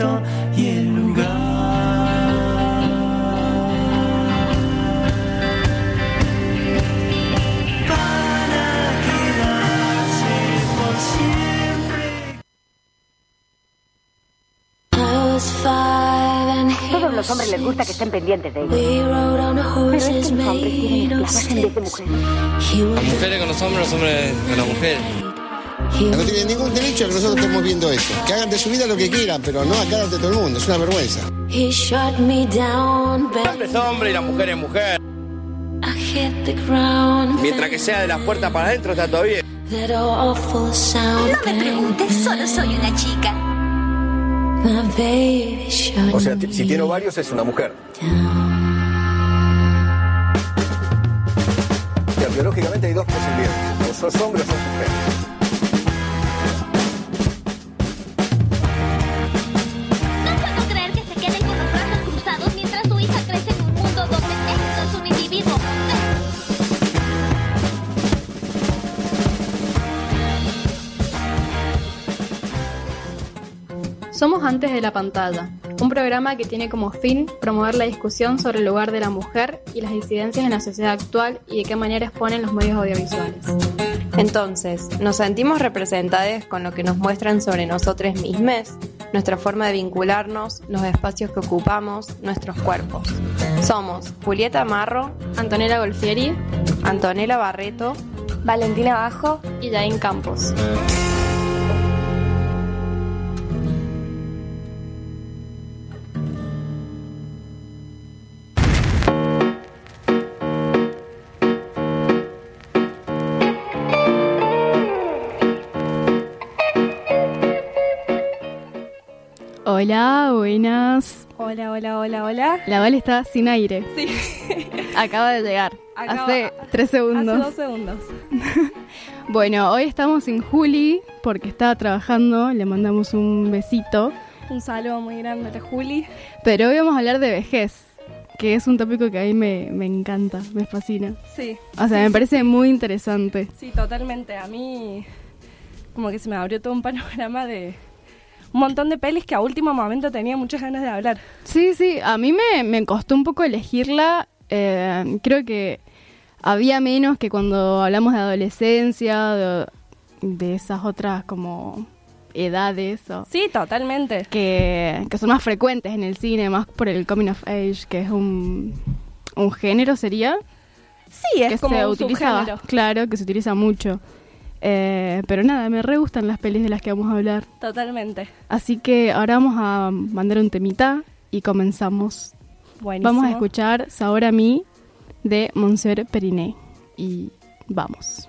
momento y el lugar. Para quedarse por siempre. Todos los hombres les gusta que estén pendientes de ellos. Pero es que los hombres tienen esclavas en vez de mujeres. Las mujeres con los hombres, los hombres con las mujeres. No tienen ningún derecho a que nosotros estemos viendo esto. Que hagan de su vida lo que quieran, pero no acá ante todo el mundo. Es una vergüenza. hombre es hombre y la mujer es mujer. Mientras que sea de la puerta para adentro está todo bien. No me preguntes, solo soy una chica. O sea, si tiene varios es una mujer. O sea, biológicamente hay dos posibilidades. O sos hombre o sos mujer. Antes de la Pantalla, un programa que tiene como fin promover la discusión sobre el lugar de la mujer y las disidencias en la sociedad actual y de qué manera exponen los medios audiovisuales. Entonces, ¿nos sentimos representadas con lo que nos muestran sobre nosotros mismos? Nuestra forma de vincularnos, los espacios que ocupamos, nuestros cuerpos. Somos Julieta Marro, Antonella Golfieri, Antonella Barreto, Valentina Bajo y Jain Campos. Hola, buenas. Hola, hola, hola, hola. La Val está sin aire. Sí. Acaba de llegar. Acaba- hace tres segundos. Hace dos segundos. Bueno, hoy estamos sin Juli porque estaba trabajando. Le mandamos un besito. Un saludo muy grande a Juli. Pero hoy vamos a hablar de vejez, que es un tópico que a mí me, me encanta, me fascina. Sí. O sea, Sí, me sí, parece muy interesante. Sí, totalmente. A mí como que se me abrió todo un panorama de un montón de pelis que a último momento tenía muchas ganas de hablar. Sí, sí, a mí me, me costó un poco elegirla. eh, creo que había menos que cuando hablamos de adolescencia, de, de esas otras como edades. o- Sí, totalmente. que, que son más frecuentes en el cine, más por el coming of age, que es un, un género, sería. Sí, es que como se un utiliza, subgénero. claro, que se utiliza mucho. Eh, pero nada, me re gustan las pelis de las que vamos a hablar. Totalmente. Así que ahora vamos a mandar un temita y comenzamos. Buenísimo. Vamos a escuchar Sabor a mí de Monsieur Periné. Y vamos.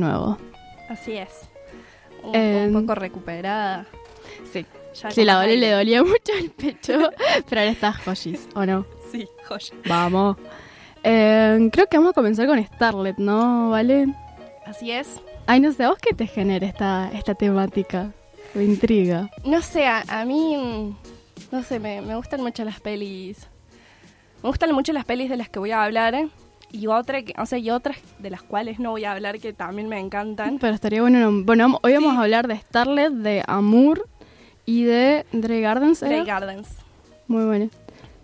Nuevo. Así es. Un, Eh, un poco recuperada. Sí. Ya Sí, la Dole le dolía mucho el pecho, pero ahora está Joshis, ¿o no? Sí, joya. Vamos. Eh, creo que vamos a comenzar con Starlet, ¿no? ¿Vale? Así es. Ay, no sé, ¿a vos qué te genera esta, esta temática? Me intriga. No sé, a, a mí, mm, no sé, me, me gustan mucho las pelis. Me gustan mucho las pelis de las que voy a hablar. ¿eh? Y, otra que, o sea, y otras de las cuales no voy a hablar que también me encantan. Pero estaría bueno. Bueno, hoy vamos a hablar de Starlet, de Amour y de Dre Gardens. Grey Gardens. Muy bueno.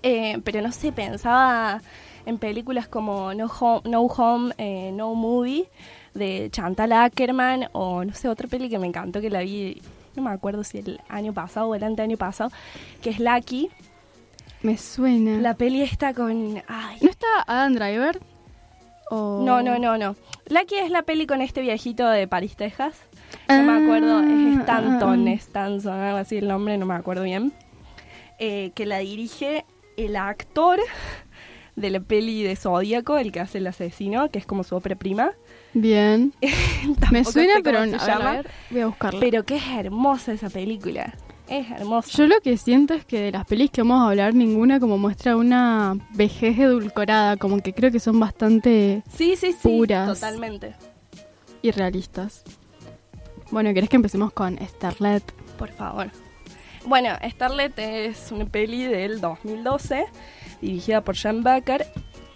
Eh, pero no sé, pensaba en películas como No Home, no, Home eh, no Movie de Chantal Ackerman o no sé, otra peli que me encantó que la vi, no me acuerdo si el año pasado o el anteaño pasado, que es Lucky. Me suena. La peli está con... Ay, ¿No está Adam Driver? O- no, no, no, no. Lucky es la peli con este viejito de París, Texas. No me acuerdo, es Ah, Stanton, ah, ah. Stanson, algo así el nombre, no me acuerdo bien. Eh, que la dirige el actor de la peli de Zodíaco, el que hace el asesino, que es como su ópera prima. Bien. Me suena, pero ver, voy a buscarla. Pero que es hermosa esa película. Es hermosa. Yo lo que siento es que de las pelis que vamos a hablar, ninguna como muestra una vejez edulcorada, como que creo que son bastante sí, sí, sí. puras. Totalmente. irrealistas. Bueno, ¿querés que empecemos con Starlet? Por favor. Bueno, Starlet es una peli del 2012, dirigida por Jen Baker.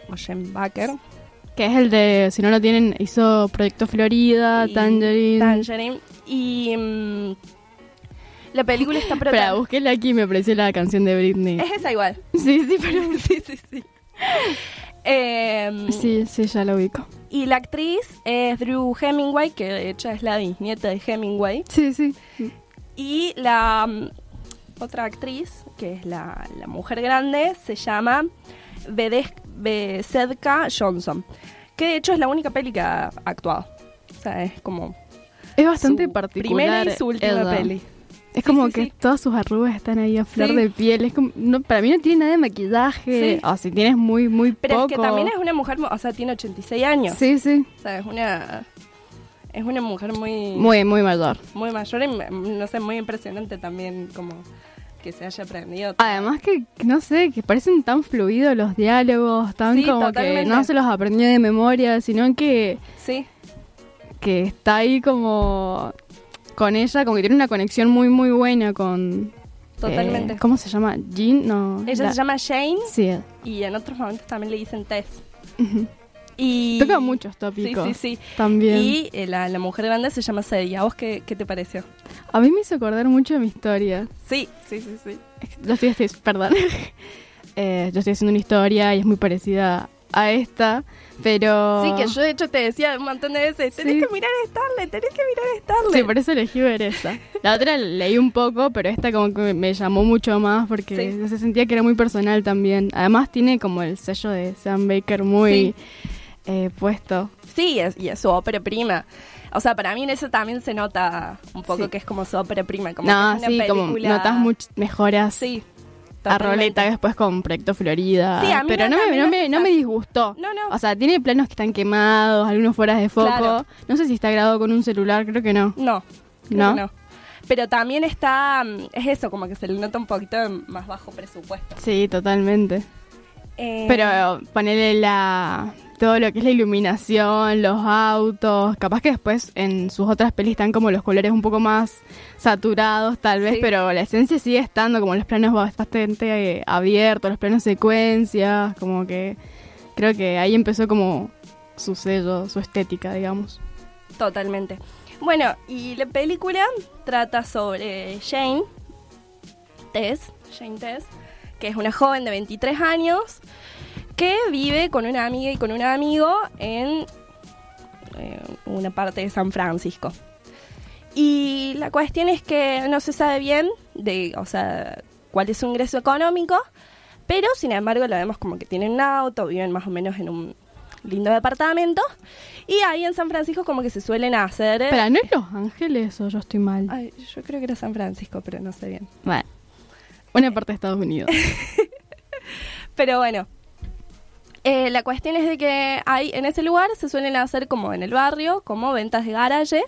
O Jen Baker. Que es el de, si no lo tienen, hizo Proyecto Florida, y Tangerine. Tangerine. Y mm, la película está Espera, protagonizada. busqué aquí y me apareció la canción de Britney. Es esa igual. Sí, sí, pero... sí, sí, sí. Em, Sí, sí, ya lo ubico. Y la actriz es Drew Hemingway, que de hecho es la bisnieta de Hemingway. Sí, sí. Y la mm, otra actriz, que es la, la mujer grande, se llama Bedes- Besedka Johnson. Que de hecho es la única peli que ha actuado. O sea, es como Es bastante particular. primera y su última peli. Es Sí, como sí, que sí. todas sus arrugas están ahí a flor de piel. Es como, no, para mí no tiene nada de maquillaje. Sí. O si tienes muy, muy Pero poco. es que también es una mujer, o sea, tiene 86 años. Sí, sí. O sea, es una es una mujer muy Muy, muy mayor. muy mayor y no sé, muy impresionante también como que se haya aprendido. Además que, no sé, que parecen tan fluidos los diálogos, tan como totalmente. que no se los aprendió de memoria, sino que, Sí, que está ahí como con ella, como que tiene una conexión muy, muy buena con... Totalmente. eh, ¿Cómo se llama? Jean, no. ella la- se llama Jane Sí. y en otros momentos también le dicen Tess. Y Toca muchos tópicos. Sí, sí, sí. También. Y eh, la, la mujer grande se llama Sadie. ¿A vos qué, qué te pareció? A mí me hizo acordar mucho de mi historia. Sí, sí, sí, sí. Yo estoy, estoy- perdón. Eh, yo estoy haciendo una historia y es muy parecida a esta, pero... Sí, que yo de hecho te decía un montón de veces, tenés Sí. que mirar Starlet, tenés que mirar Starlet. Sí, por eso elegí ver esa. La otra leí un poco, pero esta como que me llamó mucho más porque Sí. se sentía que era muy personal también. Además tiene como el sello de Sam Baker muy eh, puesto. Sí, es- y es su ópera prima. O sea, para mí en eso también se nota un poco Sí. que es como su ópera prima. Como no, que es una sí, como película- notas muchas mejoras Sí. A. Roleta después con Proyecto Florida. Sí, a mí pero no, me, no, me no me disgustó. No, no. O sea, tiene planos que están quemados, algunos fuera de foco. Claro. No sé si está grabado con un celular, creo que no. No, ¿No? Pero también está, mm, es eso, como que se le nota un poquito más bajo presupuesto. Sí, totalmente. Eh, Pero ponerle la todo lo que es la iluminación, los autos, capaz que después en sus otras pelis están como los colores un poco más saturados tal vez, Sí. pero la esencia sigue estando como los planos bastante eh, abiertos, los planos secuencias, como que creo que ahí empezó como su sello, su estética, digamos. Totalmente. Bueno, y la película trata sobre Jane Tess, Jane Tess, que es una joven de 23 años que vive con una amiga y con un amigo en eh, una parte de San Francisco. Y la cuestión es que no se sabe bien de, o sea, cuál es su ingreso económico, pero sin embargo la vemos como que tienen un auto, viven más o menos en un lindo departamento. Y ahí en San Francisco como que se suelen hacer... Pero ¿no es Los Ángeles o yo estoy mal? Ay, yo creo que era San Francisco, pero no sé bien. Bueno, una parte de Estados Unidos. Pero bueno, Eh, la cuestión es de que hay en ese lugar se suelen hacer como en el barrio, como ventas de garaje.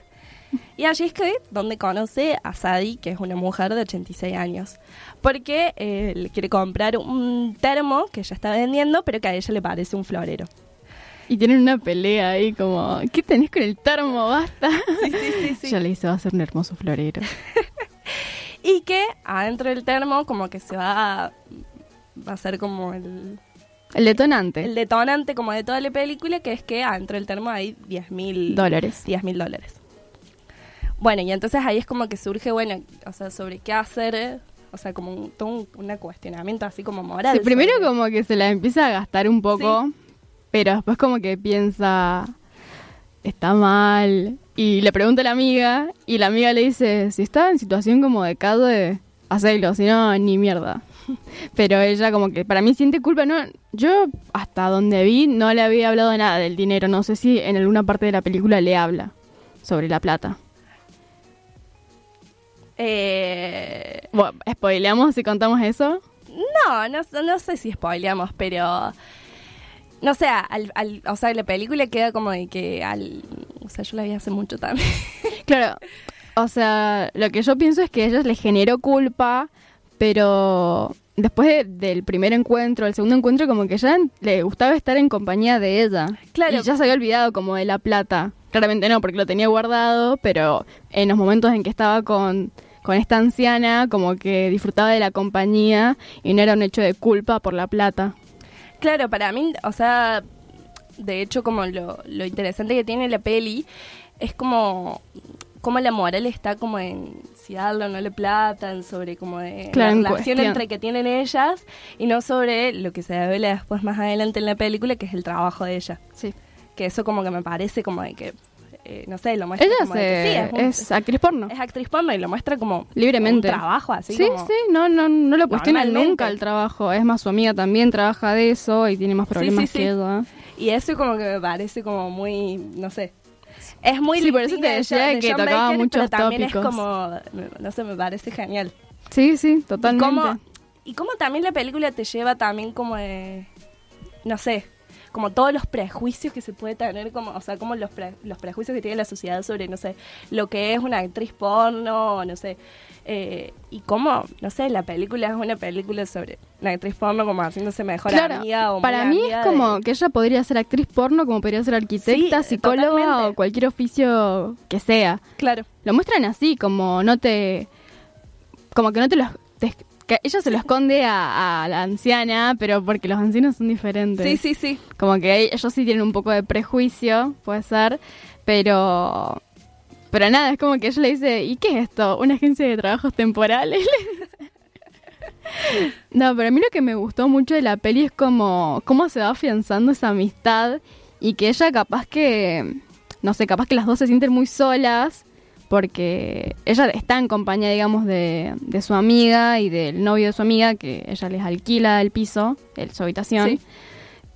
Y allí es que donde conoce a Sadie, que es una mujer de 86 años. Porque eh, le quiere comprar un termo que ella está vendiendo, pero que a ella le parece un florero. Y tienen una pelea ahí como, ¿qué tenés con el termo? Basta. Sí, sí, sí, sí. Ya le dice, va a ser un hermoso florero. Y que adentro del termo como que se va a, va a ser como el, El detonante. el detonante como de toda la película, que es que adentro del termo hay 10 mil Dólares. 10 mil dólares. Bueno, y entonces ahí es como que surge, bueno, o sea, sobre qué hacer, eh, o sea, como un, todo un, un cuestionamiento así como moral. Sí, primero sobre- como que se la empieza a gastar un poco, pero después como que piensa, está mal, y le pregunta a la amiga, y la amiga le dice, si está en situación como de calle, hacelo, si no, ni mierda. Pero ella como que para mí siente culpa, no, yo hasta donde vi no le había hablado nada del dinero, no sé si en alguna parte de la película le habla sobre la plata. Eh, Bueno, ¿Spoileamos si contamos eso? no, no, no sé si spoileamos, pero... No sé, al, al- o sea, la película queda como de que al... O sea, yo la vi hace mucho también. Claro, o sea, lo que yo pienso es que a ella le generó culpa, pero después de- del primer encuentro, el segundo encuentro, como que ya le gustaba estar en compañía de ella. Claro. Y ya se había olvidado como de la plata. Claramente no, porque lo tenía guardado, pero en los momentos en que estaba con, con esta anciana, como que disfrutaba de la compañía y no era un hecho de culpa por la plata. Claro, para mí, o sea, de hecho, como lo, lo interesante que tiene la peli es como, como la moral está como en si darle o no le plata, en sobre como de Claro, la relación cuestión. entre que tienen ellas y no sobre lo que se revela después más adelante en la película, que es el trabajo de ella. Sí. Que eso como que me parece como de que, eh, no sé, lo muestra Ella como de que sí, se- es, un- es actriz porno. es actriz porno y lo muestra como Libremente. un trabajo así sí, como... sí, no, no, no lo cuestiona nunca el trabajo. Es más, su amiga también trabaja de eso y tiene más problemas sí, sí. que ella. Y eso como que me parece como muy, no sé. Es muy Sí, por eso te decía de que John tocaba Baker, muchos pero también tópicos. es como, no sé, me parece genial. Sí, sí, totalmente. Y cómo, y cómo también la película te lleva también como de, no sé, como todos los prejuicios que se puede tener, como, o sea, como los, pre- los prejuicios que tiene la sociedad sobre, no sé, lo que es una actriz porno, no sé, eh, y cómo, no sé, la película es una película sobre una actriz porno como haciéndose mejor Claro, amiga o para mí amiga es como de- que ella podría ser actriz porno, como podría ser arquitecta, Sí, psicóloga totalmente. o cualquier oficio que sea. Claro. Lo muestran así, como no te... Como que no te lo... te- que ella se lo esconde a, a la anciana, pero porque los ancianos son diferentes. Sí, sí, sí. Como que ellos sí tienen un poco de prejuicio, puede ser, pero... Pero nada, es como que ella le dice, ¿y qué es esto? ¿Una agencia de trabajos temporales? no, pero a mí lo que me gustó mucho de la peli es como cómo se va afianzando esa amistad y que ella capaz que, no sé, capaz que las dos se sienten muy solas porque ella está en compañía, digamos, de, de su amiga y del novio de su amiga, que ella les alquila el piso, el, su habitación. Sí.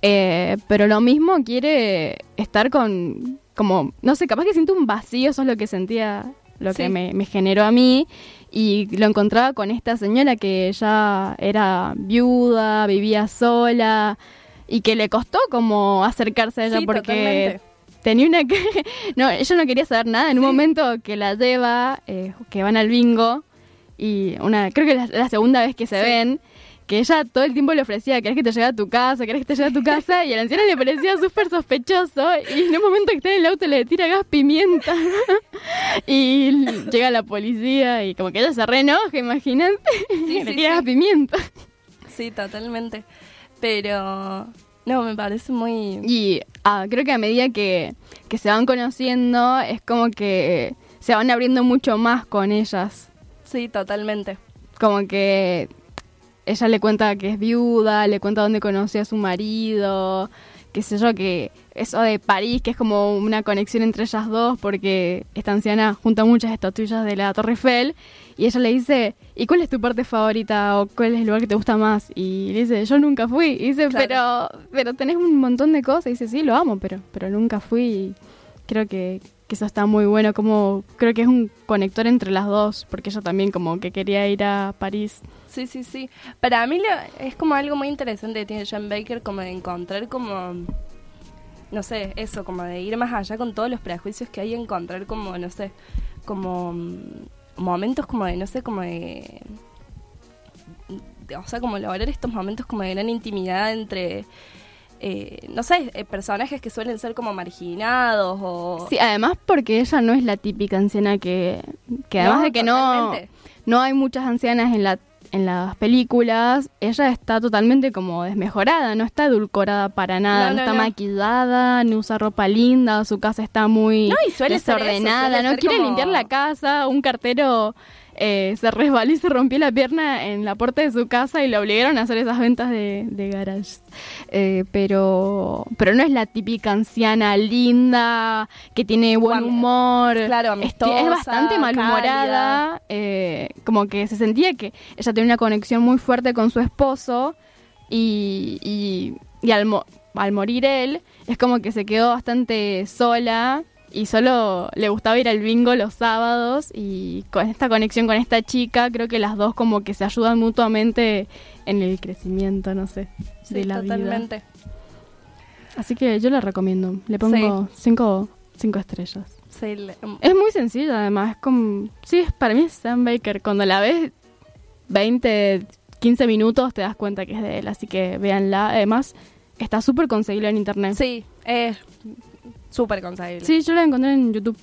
Eh, pero lo mismo quiere estar con, como, no sé, capaz que siento un vacío, eso es lo que sentía, lo Sí. que me, me generó a mí. Y lo encontraba con esta señora que ya era viuda, vivía sola y que le costó como acercarse a ella Sí, porque totalmente. tenía una que... no, ella no quería saber nada. En un momento que la lleva, eh, que van al bingo y una creo que es la, la segunda vez que se ven, que ella todo el tiempo le ofrecía, ¿querés que te lleve a tu casa? ¿Querés que te lleve a tu casa? Y a la anciana le parecía súper sospechoso y en un momento que está en el auto le tira gas pimienta y llega la policía y como que ella se re enoja, imagínate, Sí, le sí, tira sí. gas pimienta. Sí, totalmente. Pero no, me parece muy... Y ah, creo que a medida que, que se van conociendo es como que se van abriendo mucho más con ellas. Sí, totalmente. Como que ella le cuenta que es viuda, le cuenta dónde conoció a su marido, qué sé yo, que eso de París, que es como una conexión entre ellas dos, porque esta anciana junta muchas estatuillas de la Torre Eiffel, y ella le dice, ¿y cuál es tu parte favorita o cuál es el lugar que te gusta más? Y le dice, yo nunca fui. Y dice, Claro. pero, pero tenés un montón de cosas. Y dice, sí, lo amo, pero, pero nunca fui. Y creo que, que eso está muy bueno, como creo que es un conector entre las dos, porque ella también como que quería ir a París. Sí, sí, sí. Para mí lo- es como algo muy interesante que tiene John Baker, como de encontrar como, no sé, eso, como de ir más allá con todos los prejuicios que hay, encontrar como, no sé, como mm, momentos como de, no sé, como de, de- o sea, como lograr estos momentos como de gran intimidad entre... eh, no sé, eh, personajes que suelen ser como marginados o... Sí, además porque ella no es la típica anciana que, que además No, de que no, totalmente. no hay muchas ancianas en la en las películas, ella está totalmente como desmejorada, no está edulcorada para nada, No, no, no, está maquillada, no usa ropa linda, su casa está muy No, y suele ser eso, desordenada, suele no ser quiere como- limpiar la casa, un cartero eh, se resbaló y se rompió la pierna en la puerta de su casa y le obligaron a hacer esas ventas de, de garage. Eh, pero, pero no es la típica anciana linda, que tiene buen humor. claro, Es- amistosa, es bastante malhumorada. eh, como que se sentía que ella tenía una conexión muy fuerte con su esposo y, y, y al, mo- al morir él, es como que se quedó bastante sola y solo le gustaba ir al bingo los sábados y con esta conexión con esta chica creo que las dos como que se ayudan mutuamente en el crecimiento, no sé, Sí, de la vida. totalmente. Así que yo la recomiendo, le pongo cinco, cinco estrellas. Sí, le- Es muy sencilla además, es como... Sí, es, para mí es Sam Baker, cuando la ves 20, 15 minutos te das cuenta que es de él, así que véanla. Además, está súper conseguible en internet. Sí, es súper conseguible. Sí, yo la encontré en YouTube.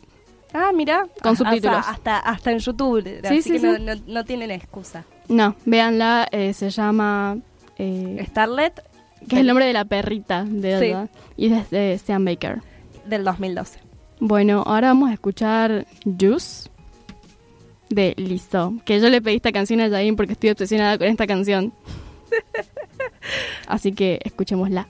Ah, mira. Con subtítulos. hasta, hasta en YouTube. Sí, así sí, que sí. No, no- no tienen excusa. No, véanla, eh, se llama... eh, Starlet que es el nombre de la perrita de. Elda. Y es de Sam Baker. del 2012. Bueno, ahora vamos a escuchar Juice de Lizzo. Que yo le pedí esta canción a Jain porque estoy obsesionada con esta canción. Así que escuchémosla.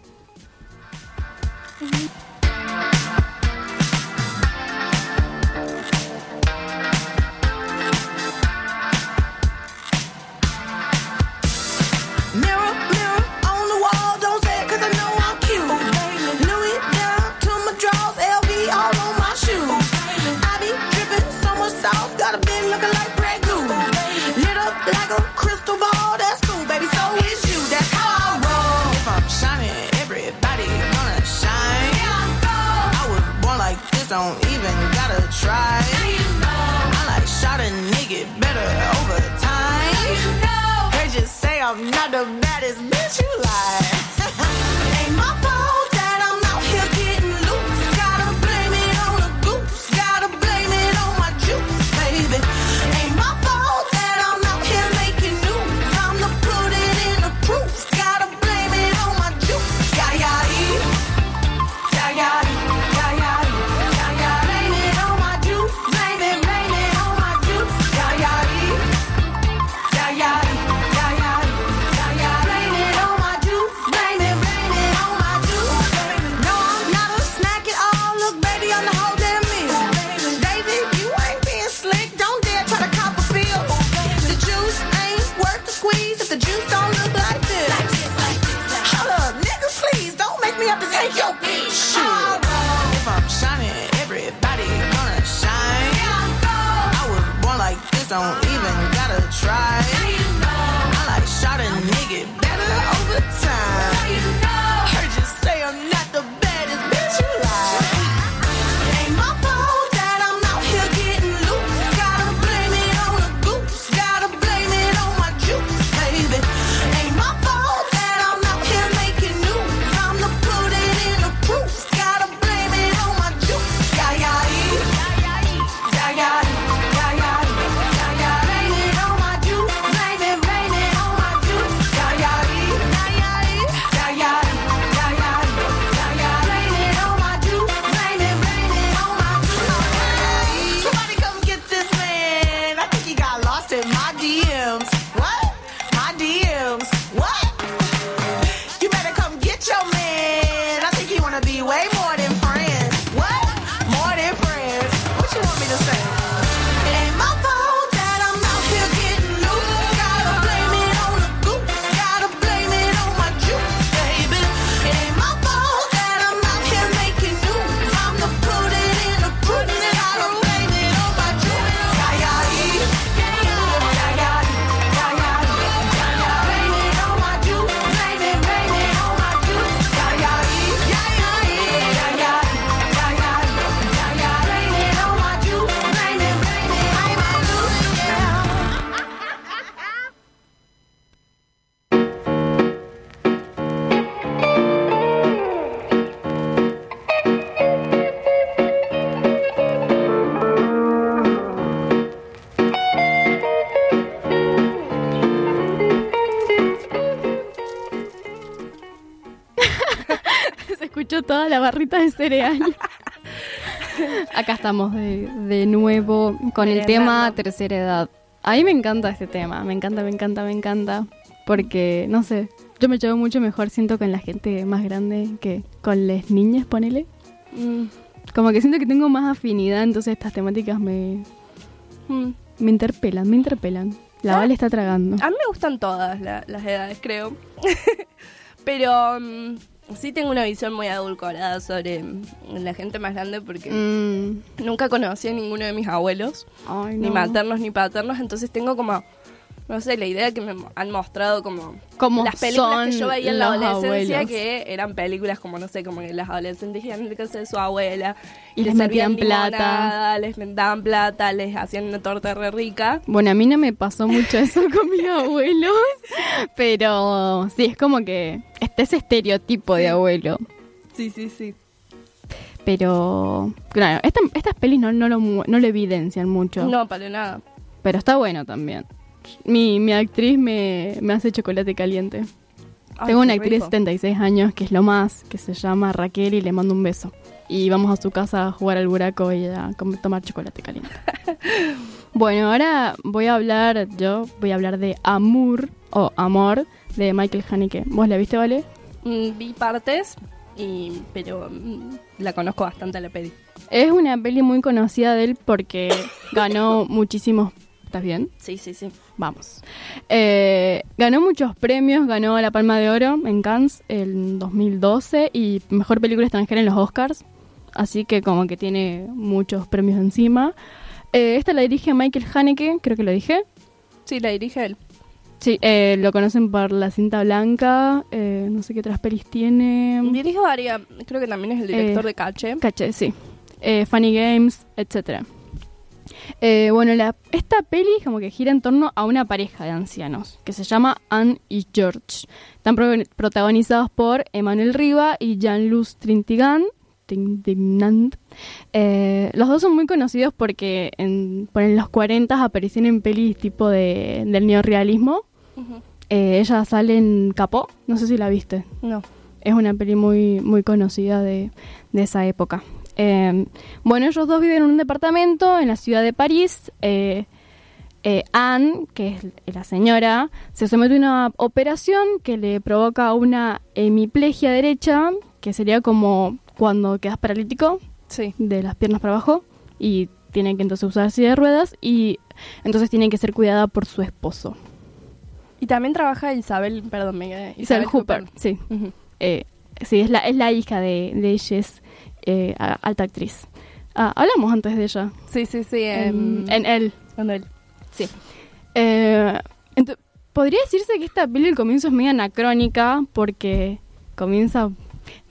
I'm not the baddest bitch you like. La barrita de cereal. Acá estamos de, de nuevo con el tema tercera edad. A mí me encanta este tema, me encanta, me encanta, me encanta. Porque, no sé, yo me llevo mucho mejor, siento, con la gente más grande que con las niñas, ponele. Mm, Como que siento que tengo más afinidad, entonces estas temáticas me, mm. me interpelan, me interpelan. La Ah. Vale está tragando. A mí me gustan todas la- las edades, creo. Pero mm, sí tengo una visión muy adulcorada sobre la gente más grande porque Mm, nunca conocí a ninguno de mis abuelos, ay, ni no. maternos ni paternos, entonces tengo como, no sé, la idea que me han mostrado como Como las películas que yo veía en la adolescencia abuelos. que eran películas como, no sé, como que las adolescentes iban a casa de su abuela Y les metían plata. les daban plata, les hacían una torta re rica. Bueno, a mí no me pasó mucho eso con mis abuelos, pero sí, es como que está ese estereotipo de abuelo. Sí, sí, sí. Pero, claro, esta- estas pelis no, no, lo, no lo evidencian mucho, No, para nada. pero está bueno también. Mi, mi actriz me, me hace chocolate caliente. Ay, Tengo una actriz de rico. 76 años que es lo más, que se llama Raquel y le mando un beso. Y vamos a su casa a jugar al buraco y a tomar chocolate caliente. bueno, ahora voy a hablar, yo voy a hablar de Amour o Amor de Michael Haneke. ¿Vos la viste, Vale? Mm, vi partes, y, pero mm, la conozco bastante la peli. Es una peli muy conocida de él porque ganó muchísimos... ¿Estás bien? Sí, sí, sí. Vamos. Eh, ganó muchos premios, ganó la Palma de Oro en Cannes en 2012 y Mejor Película Extranjera en los Oscars. Así que como que tiene muchos premios encima. Eh, esta la dirige Michael Haneke, creo que lo dije. Sí, la dirige él. Sí, eh, lo conocen por La Cinta Blanca, eh, no sé qué otras pelis tiene. Dirige varias, creo que también es el director Eh, de Cache. Caché, sí. Eh, Funny Games, etcétera. Eh, bueno, la, esta peli como que gira en torno a una pareja de ancianos que se llama Anne y George. Están pro- protagonizados por Emmanuel Riva y Jean-Luc Trintignant. Eh, los dos son muy conocidos porque en, por en los 40 aparecían en pelis tipo de, del neorrealismo. Ujú. Eh, ella sale en Capó, no sé si la viste No. es una peli muy, muy conocida de, de esa época. Eh, bueno, ellos dos viven en un departamento en la ciudad de París. Eh, eh, Anne, que es la señora, se somete a una operación que le provoca una hemiplegia derecha, que sería como cuando quedas paralítico Sí. de las piernas para abajo y tiene que entonces usar silla de ruedas y entonces tiene que ser cuidada por su esposo. Y también trabaja Isabel, perdón, me quedé- Isabel Hooper, sí. Eh, sí, es la, es la hija de, de eh, alta actriz. Ah, hablamos antes de ella. Sí, sí, sí. En, em, en él. en él. Sí. Eh, Podría decirse que esta peli al comienzo es medio anacrónica porque comienza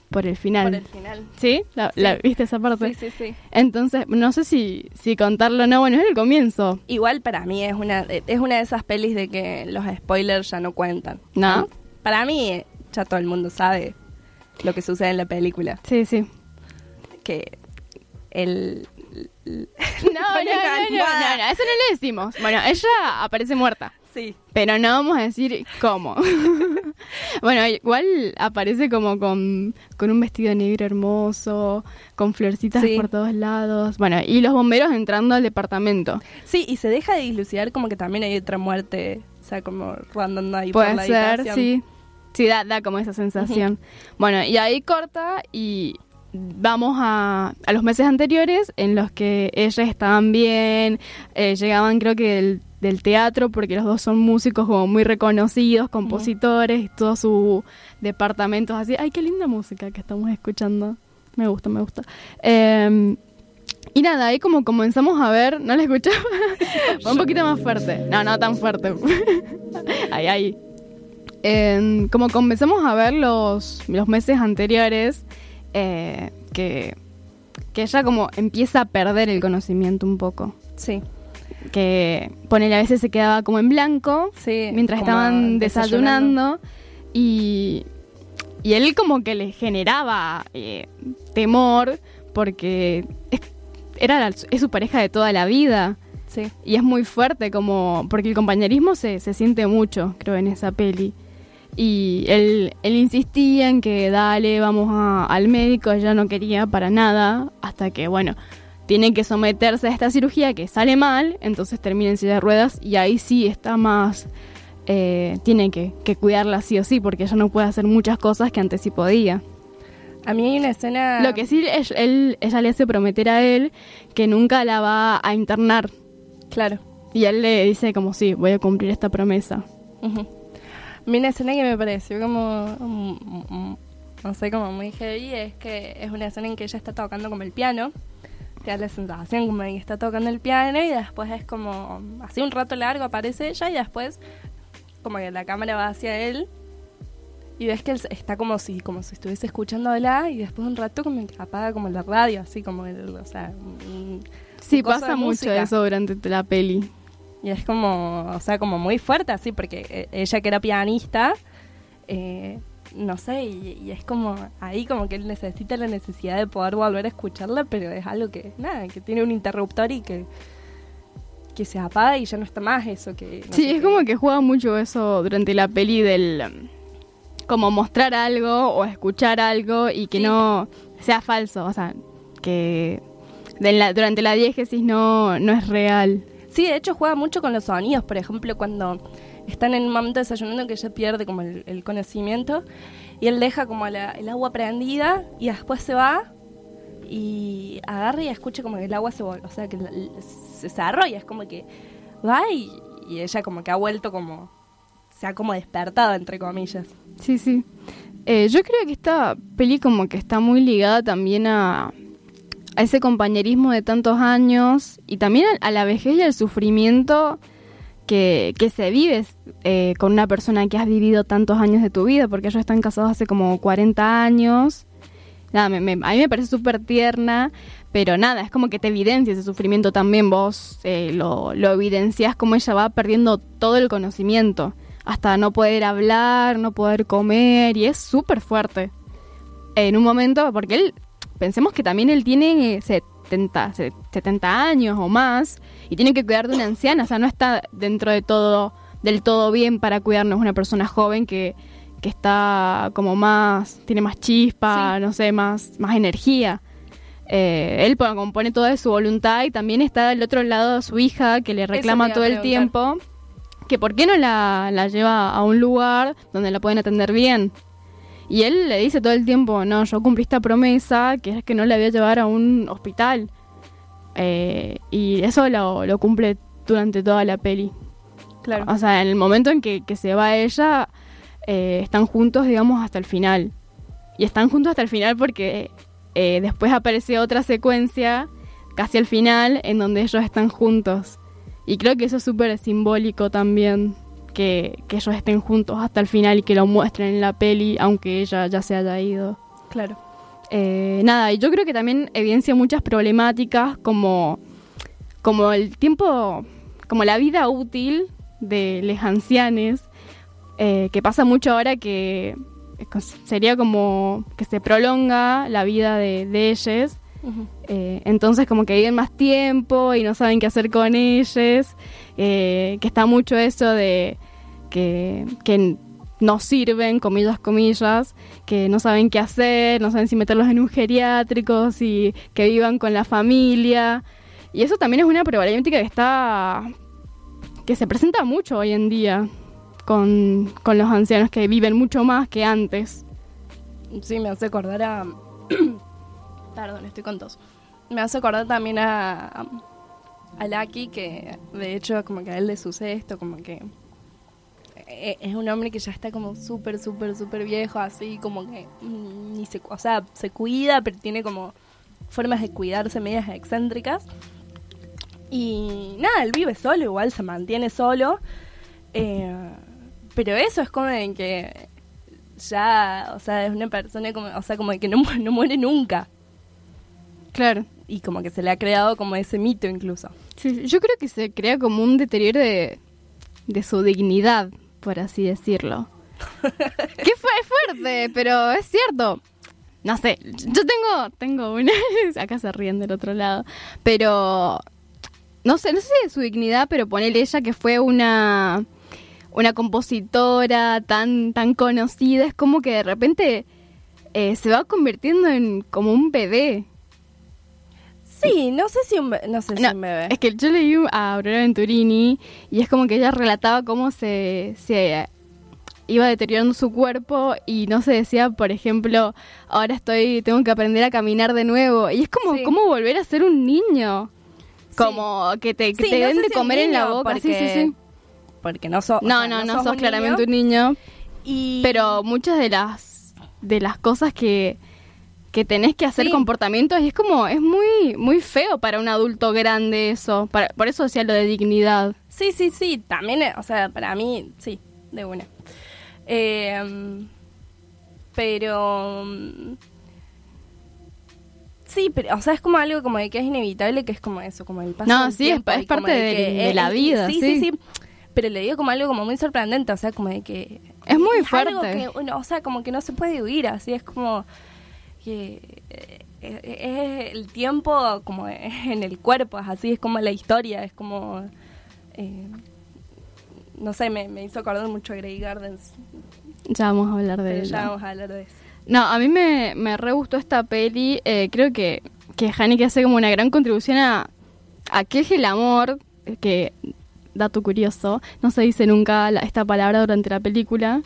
por el final. Por el final. ¿Sí? ¿La, Sí. la- ¿Viste esa parte? Sí, sí, sí. Entonces, no sé si, si contarlo o no. Bueno, es el comienzo. Igual para mí es una, es una de esas pelis de que los spoilers ya no cuentan. ¿No? Para mí eh, ya todo el mundo sabe lo que sucede en la película. Sí, sí. Que el... No, no, no, no, no, no, eso no le decimos. Bueno, ella aparece muerta. Sí. Pero no vamos a decir cómo. bueno, igual aparece como con, con un vestido negro hermoso, con florcitas Sí. por todos lados. Bueno, y los bomberos entrando al departamento. Sí, y se deja de dilucidar como que también hay otra muerte, o sea, como rondando ahí por Puede la ser, habitación. sí. Sí, da, da como esa sensación. Bueno, y ahí corta y vamos a, a los meses anteriores en los que ellas estaban bien, eh, llegaban creo que del, del teatro porque los dos son músicos como muy reconocidos, compositores, y todo su departamento así. Ay, qué linda música que estamos escuchando. Me gusta, me gusta. Eh, y nada, ahí como comenzamos a ver, ¿no la escuchaba? un poquito más fuerte. No, no tan fuerte. ahí, ahí. En- como comenzamos a ver los, los meses anteriores, eh, que, que ella como empieza a perder el conocimiento un poco. Sí. Que ponele a veces se quedaba como en blanco Sí, mientras estaban desayunando. desayunando y, y él como que le generaba eh, temor porque es, era la- es su pareja de toda la vida. Sí. Y es muy fuerte como, porque el compañerismo se, se siente mucho, creo, en esa peli. Y él, él insistía en que dale, vamos a- al médico, ella no quería para nada, hasta que, bueno, tiene que someterse a esta cirugía que sale mal, entonces termina en silla de ruedas y ahí sí está más, eh, tiene que, que cuidarla sí o sí, porque ella no puede hacer muchas cosas que antes sí podía. A mí hay una escena... Lo que sí, es- él, ella le hace prometer a él que nunca la va a internar. Claro. Y él le dice como, sí, voy a cumplir esta promesa. A mí una escena que me pareció como, mm, mm, no sé, como muy heavy, es que es una escena en que ella está tocando como el piano. Te da la sensación como de que está tocando el piano y después es como, así un rato largo aparece ella y después como que la cámara va hacia él y ves que él está como si, como si estuviese escuchando hablar y después un rato como que apaga como la radio, así como el, o sea... un- Sí, pasa mucho eso durante la peli. Y es como, o sea, como muy fuerte así, porque eh, ella que era pianista, eh, no sé, y, y es como ahí como que él necesita la necesidad de poder volver a escucharla, pero es algo que, nada, que tiene un interruptor y que, que se apaga y ya no está más eso que... no Sí, es qué. como que juega mucho eso durante la peli del... Como mostrar algo o escuchar algo y que Sí. no sea falso. O sea, que de la- durante la diégesis no, no es real. Sí, de hecho juega mucho con los sonidos, por ejemplo, cuando están en un momento desayunando que ella pierde como el, conocimiento y él deja como el agua prendida y después se va y agarra y escucha como que el agua se o sea, que se cerró y es como que va y, y ella como que ha vuelto como, se ha como despertado, entre comillas. Sí, sí. Eh, yo creo que esta peli como que está muy ligada también a, a ese compañerismo de tantos años y también a, la vejez y al sufrimiento que, que se vive eh, con una persona que has vivido tantos años de tu vida, porque ellos están casados hace como 40 años. Nada, me- me- a mí me parece súper tierna, pero nada, es como que te evidencia ese sufrimiento también, vos eh, lo, lo evidencias como ella va perdiendo todo el conocimiento, hasta no poder hablar, no poder comer, y es súper fuerte. En un momento, porque él, pensemos que también él tiene eh, 70, se- 70 años o más, y tiene que cuidar de una anciana, o sea, no está dentro de todo, del todo bien para cuidarnos una persona joven que, que está como más, tiene más chispa, no sé, más, más energía. Eh, él pone, como pone toda su voluntad y también está del otro lado su hija que le reclama todo el tiempo que por qué no la, la lleva a un lugar donde la pueden atender bien. Y él le dice todo el tiempo, no, yo cumplí esta promesa, que es que no la voy a llevar a un hospital. Eh, y eso lo, lo cumple durante toda la peli. Claro. O sea, en el momento en que, que se va ella, eh, están juntos, digamos, hasta el final. Y están juntos hasta el final porque eh, después aparece otra secuencia, casi al final, en donde ellos están juntos. Y creo que eso es súper simbólico también, que, que ellos estén juntos hasta el final y que lo muestren en la peli, aunque ella ya se haya ido. Claro. Eh, nada, y yo creo que también evidencia muchas problemáticas como, como el tiempo, como la vida útil de los ancianes, eh, que pasa mucho ahora que sería como que se prolonga la vida de, de ellos. Eh, entonces como que viven más tiempo y no saben qué hacer con ellos, eh, que está mucho eso de que, no sirven, comillas, comillas, que no saben qué hacer, no saben si meterlos en un geriátrico, si que vivan con la familia. Y eso también es una problemática que está que se presenta mucho hoy en día con, con los ancianos que viven mucho más que antes. Sí, me hace acordar a... Perdón, estoy con tos. Me hace acordar también a, a, Lucky, que de hecho como que a él le sucede esto, como que es un hombre que ya está como súper, súper, súper viejo, así como que mm, ni se, o sea, se cuida, pero tiene como formas de cuidarse medias excéntricas. Y nada, él vive solo, igual se mantiene solo. eh, pero eso es como en que ya, o sea, es una persona como, o sea, como de que no, no muere nunca. Claro. Y como que se le ha creado como ese mito incluso. Sí, yo creo que se crea como un deterioro de, de su dignidad, por así decirlo. que fue fuerte, pero es cierto. No sé, yo tengo, tengo una, acá se ríen del otro lado, pero no sé, no sé de su dignidad, pero ponele ella que fue una una compositora tan, tan conocida, es como que de repente eh, se va convirtiendo en como un bebé. Sí, no sé si un, be- no sé si un bebé. Es que yo leí a Aurora Venturini y es como que ella relataba cómo se, se iba deteriorando su cuerpo y no se decía, por ejemplo, ahora estoy, tengo que aprender a caminar de nuevo. Y es como, Sí. como volver a ser un niño. Sí. Como que te, que Sí, te no den de si comer en la boca. Sí, sí, porque- sí. Porque no sos. o No, sea, no, no, sos sos un claramente niño. un niño. Y... Pero muchas de las de las cosas que, que tenés que hacer Sí. comportamientos y es como, es muy, muy feo para un adulto grande eso. Para- por eso decía lo de dignidad. Sí, sí, sí, también, eh, o sea, para mí, sí, de una. Eh, pero... mm, Sí, pero, o sea, es como algo como de que es inevitable, que es como eso, como el paso No, sí, es tiempo es como parte de- que de la es- vida, sí, sí. sí, sí. Pero le digo como algo como muy sorprendente, o sea, como de que... Es muy algo fuerte. que uno- o sea, como que no se puede huir, así es como que eh, eh, es el tiempo como en el cuerpo, es así es como la historia, es como... eh, no sé, me, me hizo acordar mucho a Grey Gardens, Ya vamos a hablar de pero eso. ya vamos a hablar de eso. No, a mí me, me re gustó esta peli. eh, creo que, que Haneke hace como una gran contribución a, a qué es el amor, eh, que, dato curioso, no se dice nunca la- esta palabra durante la película,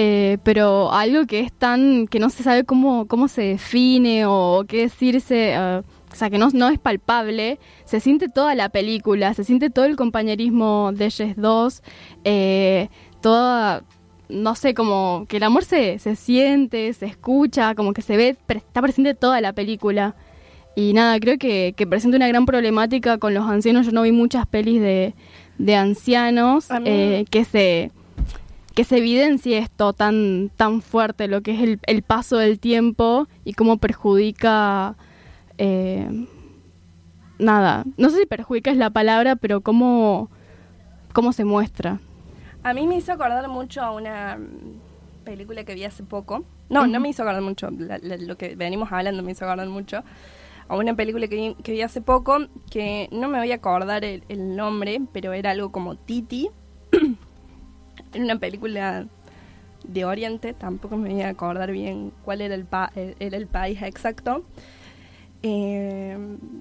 eh, pero algo que es tan, que no se sabe cómo, cómo se define o qué decirse, eh, o sea, que no, no es palpable, se siente toda la película, se siente todo el compañerismo de ellos dos, eh, toda, no sé, como que el amor se, se siente, se escucha, como que se ve, está presente toda la película. Y nada, creo que, que presenta una gran problemática con los ancianos. Yo no vi muchas pelis de, de ancianos eh, que se que se evidencie esto tan tan fuerte, lo que es el, el paso del tiempo y cómo perjudica eh, nada, no sé si perjudica es la palabra, pero cómo cómo se muestra. A mí me hizo acordar mucho a una mm, película que vi hace poco. No, no me hizo acordar mucho. la- la- lo que venimos hablando me hizo acordar mucho. A una película que vi, que vi hace poco que no me voy a acordar el, el nombre, pero era algo como Titi. Era una película de Oriente, tampoco me voy a acordar bien cuál era el, pa- el- era el país exacto. Eh,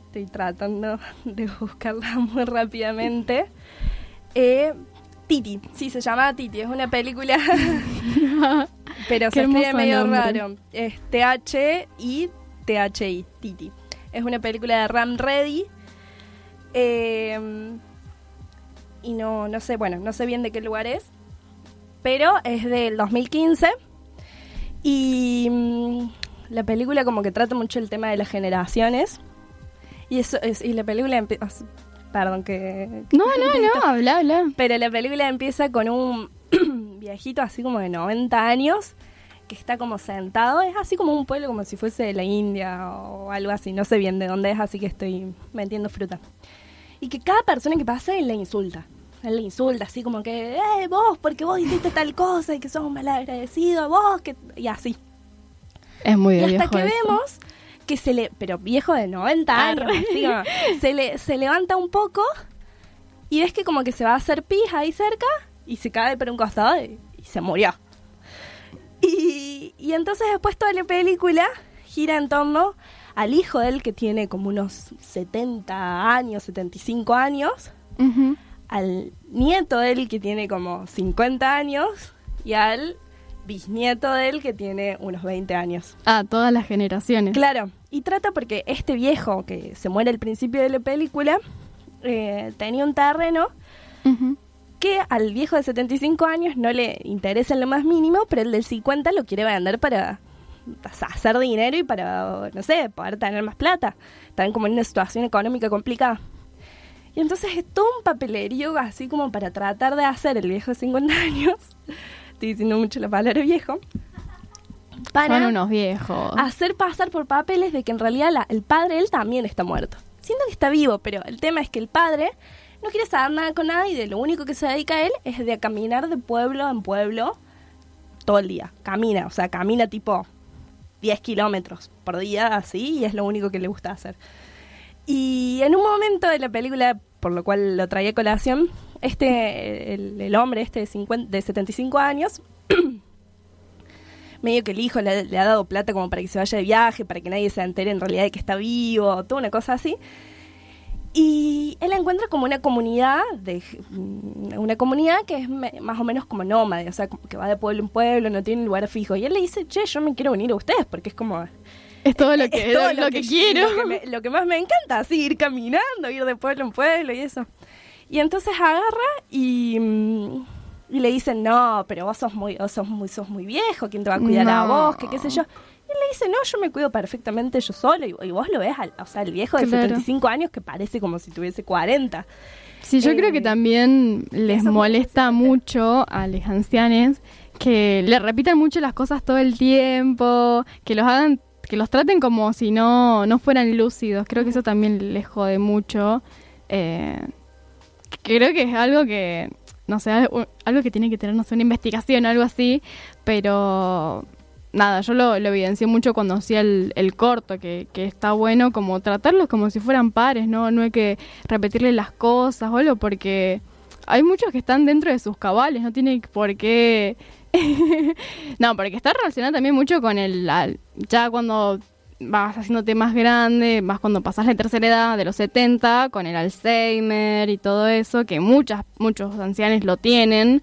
estoy tratando de buscarla muy rápidamente. Eh, Titi, sí, se llama Titi, es una película, pero se escribe medio nombre. raro. Es T-H-I, T-H-I, Titi. Es una película de Ram Reddy. eh, y no, no sé, bueno, no sé bien de qué lugar es, pero es del 2015. Y mm, la película como que trata mucho el tema de las generaciones. Y eso es, y la película empie- os- perdón que No, no, no, habla, habla. pero la película empieza con un viejito así como de 90 años que está como sentado, es así como un pueblo como si fuese de la India o algo así, no sé bien de dónde es, así que estoy metiendo fruta. Y que cada persona que pasa le insulta. Él le insulta así como que, eh, vos, porque vos hiciste tal cosa y que sos un malagradecido, vos, que... y así. Es muy Y hasta viejo que eso. vemos que se le, pero viejo de 90 años, Arre. así como, se, le, se levanta un poco y ves que como que se va a hacer pis ahí cerca y se cae por un costado y, y se murió. Y, y entonces después toda la película gira en torno al hijo de él que tiene como unos 70 años, 75 años, Ujú. Al nieto de él que tiene como 50 años y al bisnieto de él que tiene unos 20 años. Ah, todas las generaciones. Claro, y trata porque este viejo que se muere al principio de la película eh, tenía un terreno que al viejo de 75 años no le interesa en lo más mínimo, pero el del 50 lo quiere vender para hacer dinero y para, no sé, poder tener más plata. Están como en una situación económica complicada. Y entonces es todo un papelerío así como para tratar de hacer el viejo de 50 años. Estoy diciendo mucho la palabra viejo. Para Son unos viejos. hacer pasar por papeles de que en realidad la- el padre, él también está muerto. Siento que está vivo, pero el tema es que el padre no quiere saber nada con nada y de lo único que se dedica a él es de caminar de pueblo en pueblo todo el día. Camina, o sea, camina tipo 10 kilómetros por día así y es lo único que le gusta hacer. Y en un momento de la película, por lo cual lo traía a colación, este, el, el hombre este de, 50 de 75 años, medio que el hijo le, ha dado plata como para que se vaya de viaje, para que nadie se entere en realidad de que está vivo, toda una cosa así. Y él encuentra como una comunidad, de mm, una comunidad que es más o menos como nómade, o sea, que va de pueblo en pueblo, no tiene lugar fijo. Y él le dice, che, yo me quiero venir a ustedes, porque es como... Es todo lo que, es todo lo que quiero. Lo que, me- lo que más me encanta, así, ir caminando, ir de pueblo en pueblo y eso. Y entonces agarra y, mm, y le dicen, no, pero vos sos muy, vos sos muy, sos muy viejo, ¿quién te va a cuidar a No. vos? Que qué sé yo. Y él le dice, no, yo me cuido perfectamente yo solo. Y, y vos lo ves, al, o sea, el viejo de Claro. 75 años que parece como si tuviese 40. Sí, yo Eh, creo que también les molesta mucho a los ancianos que le repitan mucho las cosas todo el tiempo, que los hagan, que los traten como si no, no fueran lúcidos. Creo que eso también les jode mucho. Eh, creo que es algo que, no sé, algo, que tiene que tener, no sé, una investigación o algo así, pero nada, yo lo, lo evidencié mucho cuando hacía el, el corto, que, que está bueno como tratarlos como si fueran pares, ¿no? No hay que repetirles las cosas o algo, porque hay muchos que están dentro de sus cabales, no tiene por qué... no, porque está relacionado también mucho con el... ya cuando vas haciéndote más grande, más cuando pasas la tercera edad de los 70, con el Alzheimer y todo eso, que muchas, muchos ancianos lo tienen,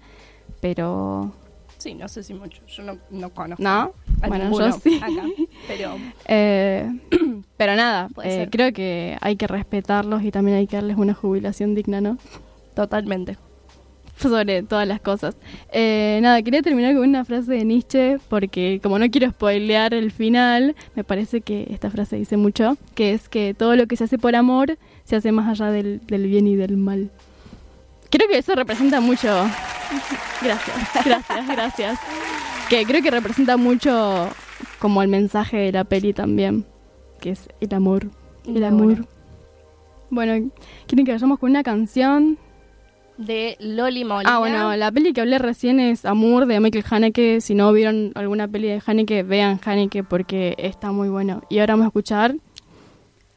pero... Sí, no sé si mucho, yo no, no conozco. ¿No? a Bueno, yo sí. acá, pero Eh, pero nada, eh, creo que hay que respetarlos y también hay que darles una jubilación digna, ¿no? totalmente. Sobre todas las cosas. Eh, nada, quería terminar con una frase de Nietzsche porque como no quiero spoilear el final, me parece que esta frase dice mucho, que es que todo lo que se hace por amor se hace más allá del, del bien y del mal. Creo que eso representa mucho... Gracias, gracias, gracias. Que creo que representa mucho como el mensaje de la peli también, que es el amor. El amor. Bueno, ¿quieren que vayamos con una canción? De Loli Molina. Ah, bueno, la peli que hablé recién es Amour de Michael Haneke. Si no vieron alguna peli de Haneke, vean Haneke porque está muy bueno. Y ahora vamos a escuchar.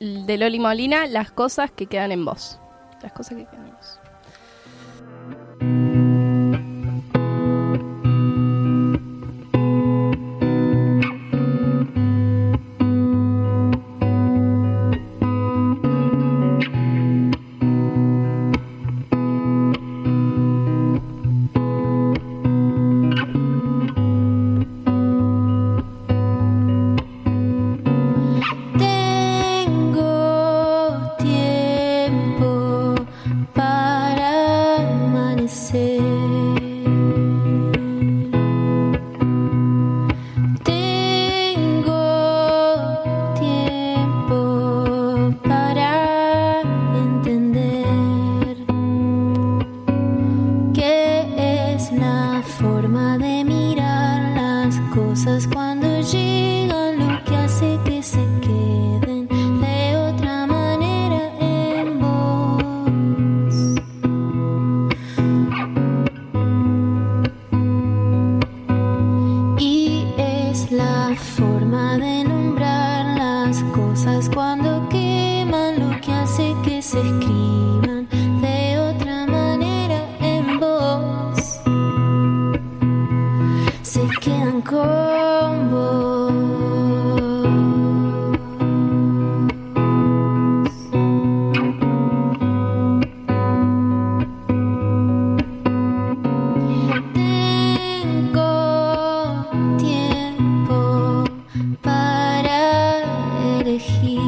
de Loli Molina, las cosas que quedan en vos. Las cosas que quedan en vos. here.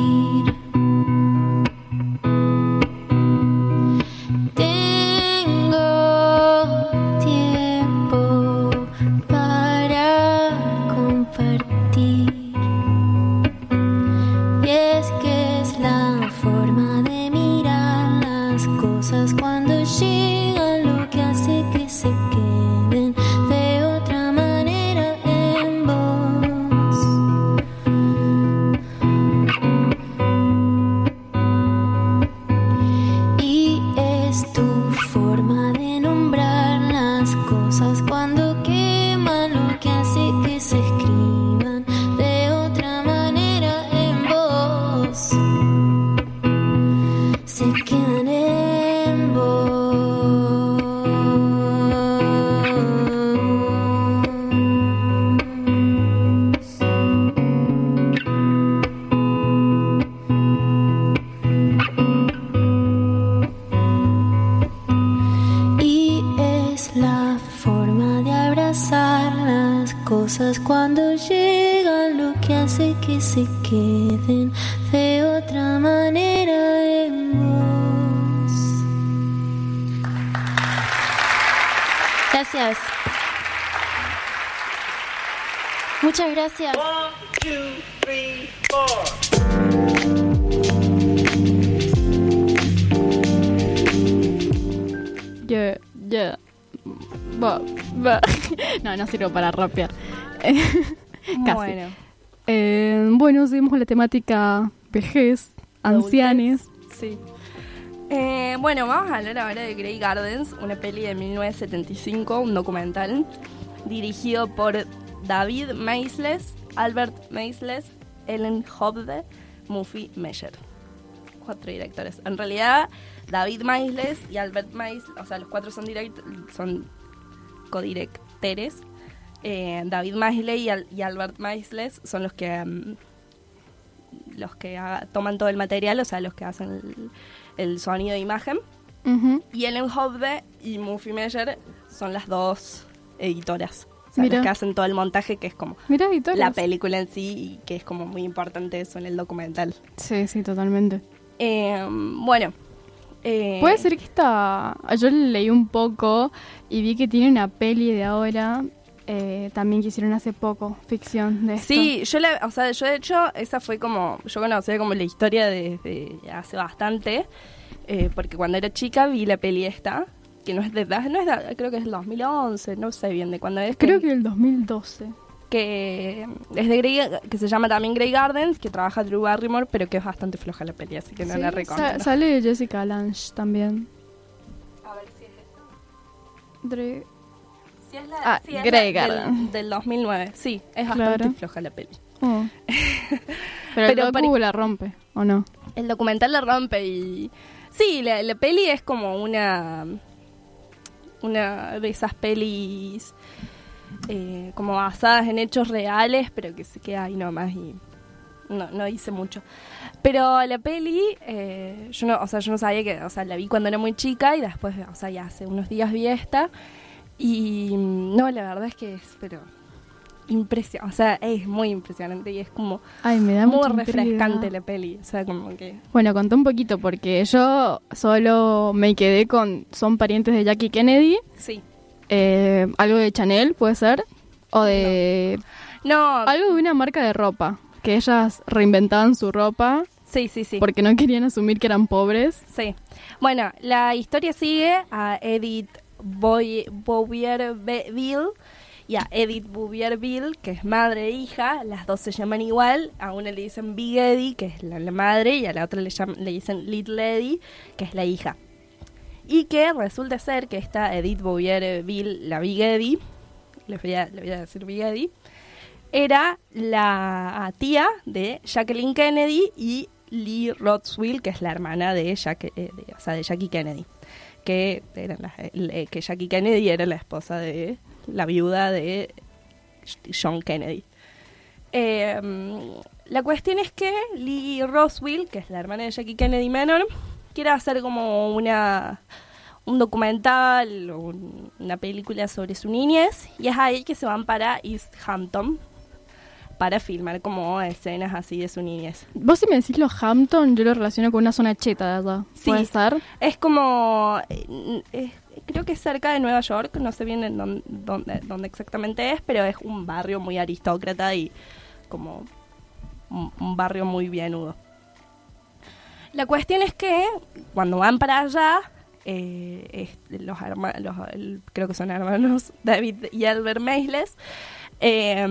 Gracias. Yeah, yeah. Va, va. No, no sirvo para rapear. Casi. Bueno. Eh, bueno, seguimos con la temática vejez, ancianes. Sí. Eh, bueno, vamos a hablar ahora de Grey Gardens, una peli de 1975, un documental dirigido por David Maisles, Albert Maisles, Ellen Hobde, Muffy Measure. Cuatro directores. En realidad, David Maisles y Albert Maisles, o sea, los cuatro son, direct son codirectores. Eh, David Maisles y, Al- y Albert Maisles son los que mm, los que haga- toman todo el material, o sea, los que hacen el, el sonido de imagen. Y Ellen Hobde y Muffy Measure son las dos editoras. O sea, que hacen todo el montaje, que es como la película en sí, y que es como muy importante eso en el documental. Sí, sí, totalmente. Eh, bueno. eh, Puede ser que esta. Yo leí un poco y vi que tiene una peli de ahora. eh, también que hicieron hace poco, ficción de esto. Sí, yo la, o sea, yo de hecho, esa fue como, yo conocía como la historia desde hace bastante, eh, porque cuando era chica vi la peli esta, que no es de, no es de- creo que es del 2011, no sé bien de cuándo es. Creo que el 2012. que es de Grey, que se llama también Grey Gardens, que trabaja Drew Barrymore, pero que es bastante floja la peli, así que no Sí, la sa- recomiendo. sale Jessica Lange también. A ver si es Dre- Si es la, Ah, es Grey la Gardens. Del, del 2009, sí, es Claro. bastante floja la peli. Oh. Pero, Pero el docu la rompe, ¿o no? El documental la rompe y... Sí, la, la peli es como una... Una de esas pelis eh, como basadas en hechos reales, pero que se queda ahí nomás y no, no dice mucho. Pero la peli, eh, yo no, o sea, yo no sabía que, o sea, la vi cuando era muy chica y después, o sea, ya hace unos días vi esta y mm, no, la verdad es que es, pero impresionante, o sea, es muy impresionante y es como Ay, me da muy intriga. refrescante la peli, o sea, como que Bueno, conté un poquito porque yo solo me quedé con son parientes de Jackie Kennedy, sí. eh, algo de Chanel puede ser o de No, algo de una marca de ropa que ellas reinventaban su ropa sí, sí, sí. porque no querían asumir que eran pobres. Sí. Bueno, la historia sigue a Edith Boy Bouvier-Ville y a Edith Bouvier-Ville, que es madre e hija. Las dos se llaman igual. A una le dicen Big Eddie, que es la, madre, y a la otra le, dicen Little Eddie, que es la hija. Y que resulta ser que esta Edith Bouvier-Ville, la Big Eddie, les voy a, decir Big Eddie, era la tía de Jacqueline Kennedy y Lee Rotswell, que es la hermana de, Jack, eh, de- o de Jackie Kennedy. Que, eran las- eh, que Jackie Kennedy era la esposa de la viuda de John Kennedy. Eh, la cuestión es que Lee Roswell, que es la hermana de Jackie Kennedy menor, quiere hacer como una un documental o un- una película sobre su niñez y es ahí que se van para East Hampton para filmar como escenas así de su niñez. Vos si me decís los Hampton, yo lo relaciono con una zona cheta de allá. Sí. Es como, eh, es- creo que es cerca de Nueva York, no sé bien en dónde, dónde, exactamente es, pero es un barrio muy aristócrata y como un, barrio muy bienudo. La cuestión es que cuando van para allá, eh, los, los el- creo que son hermanos David y Albert Maisles, eh,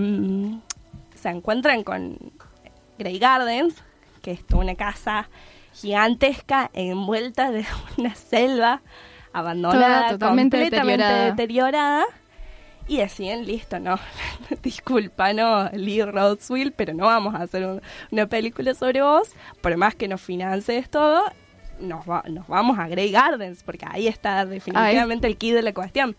se encuentran con Grey Gardens, que es una casa gigantesca envuelta de una selva abandonada, Toda totalmente completamente deteriorada. deteriorada. Y deciden, listo, no, disculpa, no, Lee Rodswell, pero no vamos a hacer un- una película sobre vos, por más que nos financies todo, nos, va- nos vamos a Grey Gardens, porque ahí está definitivamente el key de la cuestión.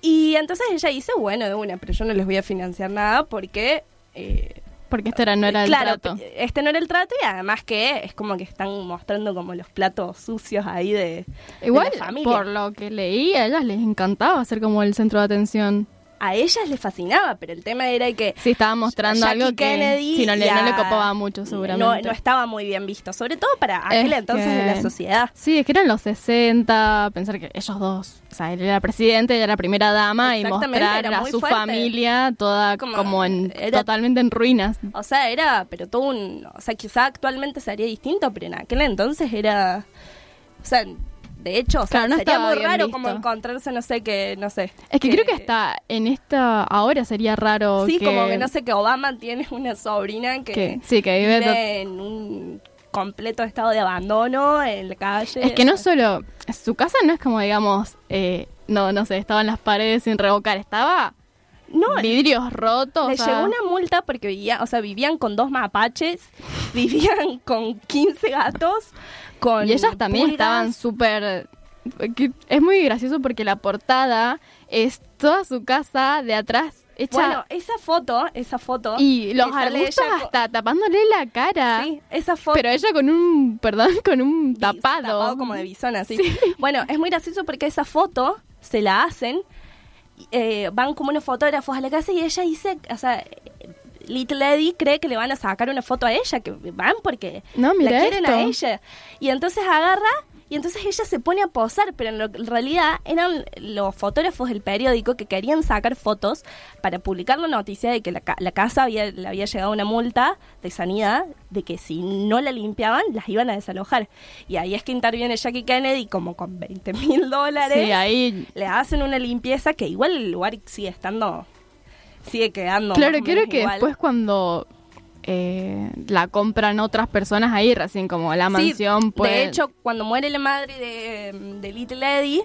Y entonces ella dice, bueno, de una, pero yo no les voy a financiar nada porque... eh, Porque este era, no era el claro, trato. este no era el trato y además que es como que están mostrando como los platos sucios ahí de, de Igual, la familia. por lo que leí, a ellas les encantaba ser como el centro de atención. A ellas les fascinaba, pero el tema era que Sí, estaba mostrando Jackie algo que Kennedy sí, no, le, no le copaba mucho, no, seguramente. no estaba muy bien visto, sobre todo para aquel Es entonces que- de la sociedad. Sí, es que eran los 60, pensar que ellos dos, o sea, él era presidente, ella era primera dama y mostrar a su fuerte. familia toda como, Como en, era- totalmente en ruinas. O sea, era, pero todo un, o sea, quizá actualmente sería distinto, pero en aquel entonces era, o sea, de hecho, o sea, Claro, no sería estaba muy raro visto. como encontrarse, no sé, que, no sé. Es que creo que hasta en esta, ahora sería raro Sí, que... como que no sé, que Obama tiene una sobrina que, Que- sí, que vive en un completo estado de abandono en la calle. Es que no solo, su casa no es como, digamos, eh, no, no sé, estaban las paredes sin revocar, estaba No, vidrios rotos. Le o sea, llegó una multa porque vivía, o sea, vivían con dos mapaches, vivían con 15 gatos, con Y ellas también pulgas. estaban súper... Es muy gracioso porque la portada es toda su casa de atrás hecha... Bueno, esa foto, esa foto. y los arbustos hasta tapándole la cara. Sí, esa foto. Pero ella con un, perdón, con un tapado. tapado como de bisona, así. Sí. Bueno, es muy gracioso porque esa foto se la hacen, eh, van como unos fotógrafos a la casa y ella dice, o sea, Little Eddie cree que le van a sacar una foto a ella, que van porque No, la quieren a ella. Y entonces agarra y entonces ella se pone a posar, pero en, lo- en realidad eran los fotógrafos del periódico que querían sacar fotos para publicar la noticia de que la, la casa había, le había llegado una multa de sanidad, de que si no la limpiaban las iban a desalojar. Y ahí es que interviene Jackie Kennedy como con 20 mil dólares. Sí, ahí Le hacen una limpieza que igual el lugar sigue estando, sigue quedando. Claro, creo que igual. después cuando eh, la compran otras personas ahí, recién como la Sí, mansión, pues... De hecho, cuando muere la madre de, de Little Eddie,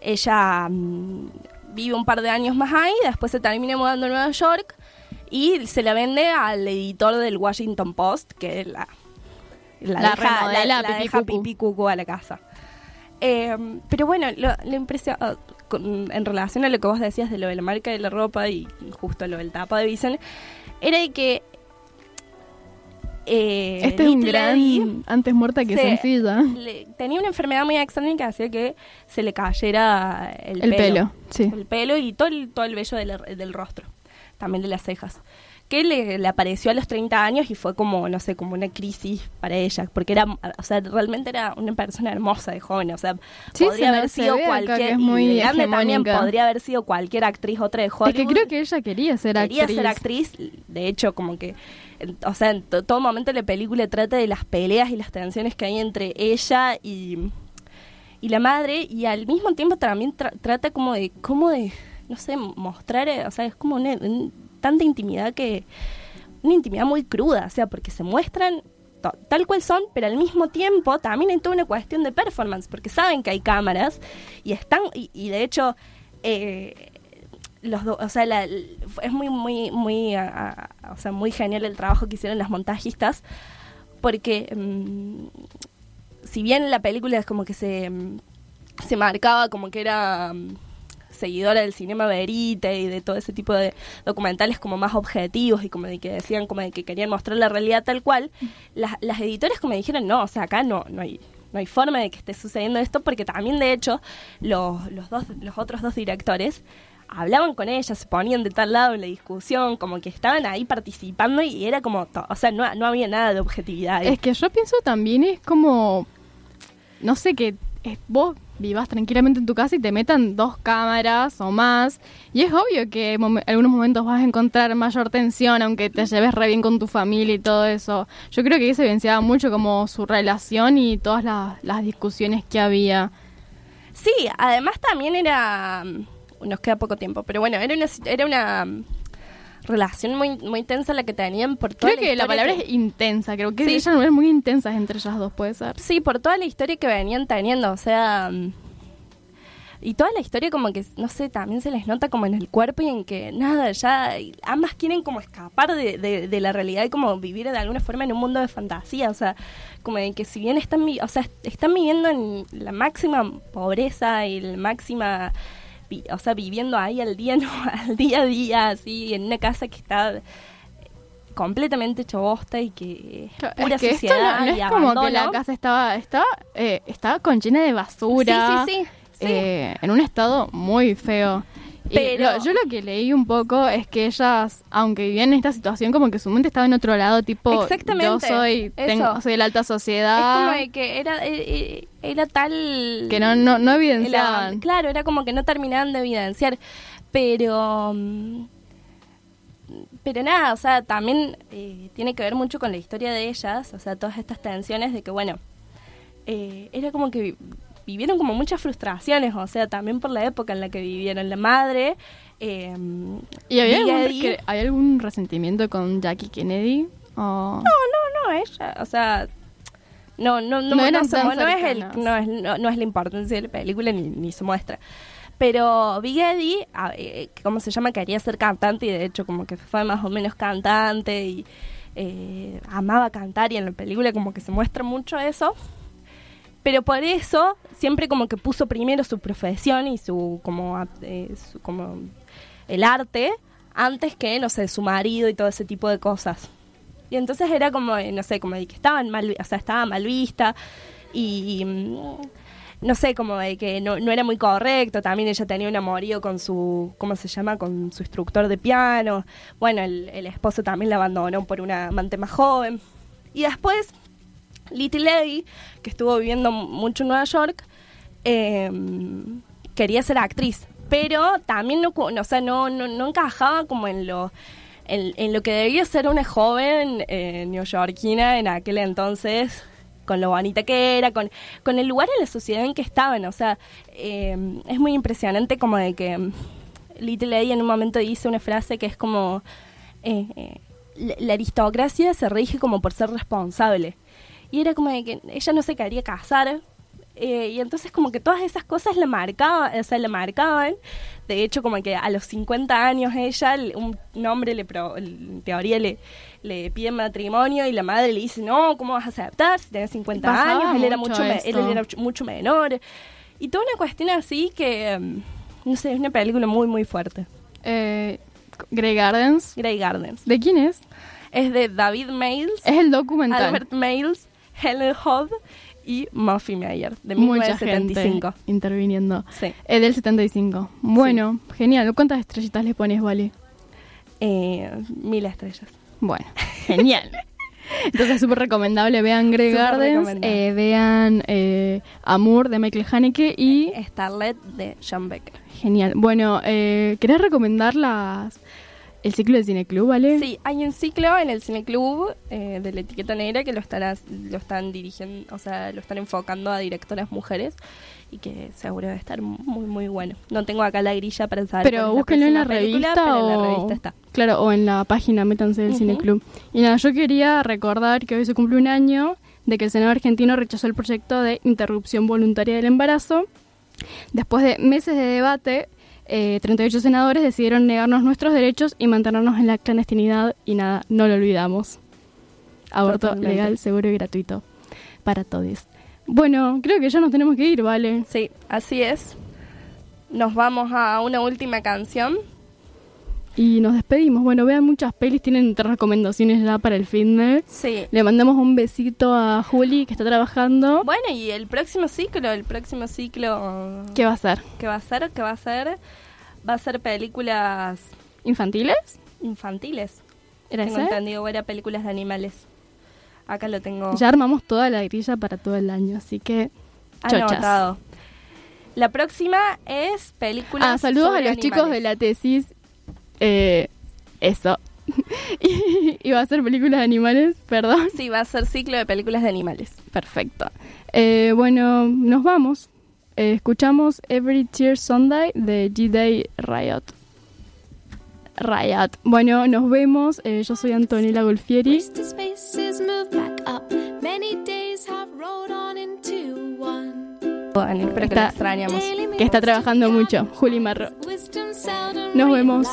ella mm, vive un par de años más ahí, después se termina mudando a Nueva York y se la vende al editor del Washington Post, que la, La remodela la, a la pipí deja cucú. pipí cucú a la casa. Eh, pero bueno, lo, lo con- en relación a lo que vos decías de lo de la marca de la ropa y justo lo del tapa de Vicen, era de que eh, este es un gran antes muerta que se- sencilla. le- tenía una enfermedad muy extraña que hacía que se le cayera el, El pelo, sí. El pelo y todo el, todo el vello del, del rostro, también de las cejas. Que le, le apareció a los 30 años y fue como, no sé, como una crisis para ella, porque era, o sea, realmente era una persona hermosa de joven, o sea, Sí, podría se haber sido cualquier, es muy también podría haber sido cualquier actriz otra de Hollywood. Es que creo que ella quería ser Quería actriz. ser actriz, de hecho, como que, o sea, en to- todo momento la película trata de las peleas y las tensiones que hay entre ella y, y la madre, y al mismo tiempo también tra- trata como de, como de, no sé, mostrar, eh, o sea, es como una, un- tanta intimidad que, una intimidad muy cruda, o sea, porque se muestran tal cual son, pero al mismo tiempo también hay toda una cuestión de performance, porque saben que hay cámaras y están, y, y de hecho, eh, los dos, o sea, la- es muy, muy, muy, o sea, muy genial el trabajo que hicieron las montajistas, porque mm, si bien la película es como que se, mm, se marcaba como que era mm, seguidora del cinema verite y de todo ese tipo de documentales como más objetivos y como de que decían como de que querían mostrar la realidad tal cual, las, las editoras como dijeron, no, o sea, acá no, no hay no hay forma de que esté sucediendo esto porque también de hecho los, los dos los otros dos directores hablaban con ella, se ponían de tal lado en la discusión, como que estaban ahí participando y era como, o sea, no, no había nada de objetividad. Es que yo pienso también es como, no sé, que eh, vos vivas tranquilamente en tu casa y te metan dos cámaras o más. Y es obvio que en algunos momentos vas a encontrar mayor tensión, aunque te lleves re bien con tu familia y todo eso. Yo creo que ahí se evidenciaba mucho como su relación y todas las, las discusiones que había. Sí, además también era. mm, Nos queda poco tiempo, pero bueno, era una, era una mm, relación muy, muy tensa la que tenían por toda Creo que la palabra es intensa, creo que Sí. ellas no eran muy intensas entre ellas dos, puede ser. Sí, por toda la historia que venían teniendo, o sea. Y toda la historia como que, no sé, también se les nota como en el cuerpo y en que nada, ya ambas quieren como escapar de, de- de la realidad y como vivir de alguna forma en un mundo de fantasía, o sea, como de que si bien están, o sea, están viviendo en la máxima pobreza y la máxima, vi- o sea, viviendo ahí al día, no, al día a día, así, en una casa que está completamente hecha bosta y que es pura es que esto suciedad no, no y es como que la casa estaba estaba eh, estaba con llena de basura Sí, sí, sí, sí. eh, en un estado muy feo Pero- lo- yo lo que leí un poco es que ellas, aunque vivían en esta situación, como que su mente estaba en otro lado, tipo, Exactamente, yo soy, tengo, soy de la alta Es sociedad. como de que era, eh, eh, era tal... Que no- no- no evidenciaban. claro, era como que no terminaban de evidenciar. Pero... mm, Pero nada, o sea, también eh, tiene que ver mucho con la historia de ellas, o sea, todas estas tensiones de que, bueno, eh, era como que vivieron como muchas frustraciones, o sea, también por la época en la que vivieron. La madre... eh, ¿Y había algún, que- ¿había algún resentimiento con Jackie Kennedy? No, no, no, ella, o sea, no, no, no, es el, no es, no, no es la importancia de la película ni, ni se muestra. Pero Big Eddie, a- eh, que ¿cómo se llama? Quería ser cantante y de hecho como que fue más o menos cantante y eh, amaba cantar y en la película como que se muestra mucho eso. Pero por eso siempre como que puso primero su profesión y su como, eh, su- como el arte antes que, no sé, su marido y todo ese tipo de cosas. Y entonces era como, eh, no sé, como de que estaban mal, o sea, estaba mal vista y mm, no sé, como de que no, no era muy correcto. También ella tenía un amorío con su, ¿cómo se llama? Con su instructor de piano. Bueno, el, el esposo también la abandonó por una amante más joven. Y después, Little Lady, que estuvo viviendo mucho en Nueva York, eh, quería ser actriz, pero también no, o sea, no, no, no encajaba como en lo, en, lo que debía ser una joven eh, neoyorquina en aquel entonces, con lo bonita que era, con, con el lugar en la sociedad en que estaban. O sea, eh, es muy impresionante como de que mm, Little Lady en un momento dice una frase que es como... eh, eh, la, la aristocracia se rige como por ser responsable. Y era como de que ella no se quería casar. eh, y entonces como que todas esas cosas la marcaban, o sea, la marcaban. De hecho, como que a los 50 años ella, un, hombre le pro- en teoría le, le pide matrimonio y la madre le dice, no, ¿cómo vas a aceptar si tenés 50 Pasaba años? Él era, mucho me- él era mucho menor. Y toda una cuestión así que, mm, no sé, es una película muy, muy fuerte. Eh, Grey Gardens. Grey Gardens. ¿De quién es? Es de David Mails. Es el documental. Albert Mails, Helen Hodd y Muffy Meyer, de Mucha 1975. gente interviniendo. Sí. Del 75. Bueno, genial. ¿Cuántas estrellitas le pones, Vale? Eh, mil estrellas. Bueno, genial. Entonces, súper recomendable. Vean Grey Gardens, eh, vean eh, Amour de Michael Haneke y... Starlet de John Becker. Genial. Bueno, eh, ¿querés recomendar las, el ciclo de Cineclub, vale? Sí, hay un ciclo en el Cineclub eh, de la etiqueta negra que lo están, as- lo están dirigiendo, o sea, lo están enfocando a directoras mujeres y que seguro debe estar muy, muy bueno. No tengo acá la grilla para saber. Pero búsquenlo en la película, revista pero o... en la revista está. Claro, o en la página, métanse del. Cineclub. Y nada, yo quería recordar que hoy se cumple un año de que el Senado argentino rechazó el proyecto de interrupción voluntaria del embarazo. Después de meses de debate, eh, 38 senadores decidieron negarnos nuestros derechos y mantenernos en la clandestinidad y nada, no lo olvidamos. Aborto Totalmente. legal, seguro y gratuito para todos. Bueno, creo que ya nos tenemos que ir, ¿vale? Sí, así es. Nos vamos a una última canción. Y nos despedimos. Bueno, vean muchas pelis, tienen recomendaciones ya para el fin de. Sí. Le mandamos un besito a Juli que está trabajando. Bueno, y el próximo ciclo, el próximo ciclo... ¿Qué va a ser? ¿Qué va a ser? ¿Qué va a ser? Va a ser películas ¿Infantiles? infantiles. ¿Era tengo ese? entendido, era películas de animales. Acá lo tengo Ya armamos toda la grilla para todo el año, así que. Chochas. anotado. La próxima es películas Ah, saludos a los chicos de la tesis. Eh, eso. y, y va a ser películas de animales, perdón. Sí, va a ser ciclo de películas de animales. Perfecto. Eh, bueno, nos vamos. Eh, escuchamos Every Tear Sunday de G-Day Riot. Riot. Bueno, nos vemos. Eh, yo soy Antonella Golfieri. Espero que la extrañamos. Que está trabajando mucho. Juli Marro. Nos vemos.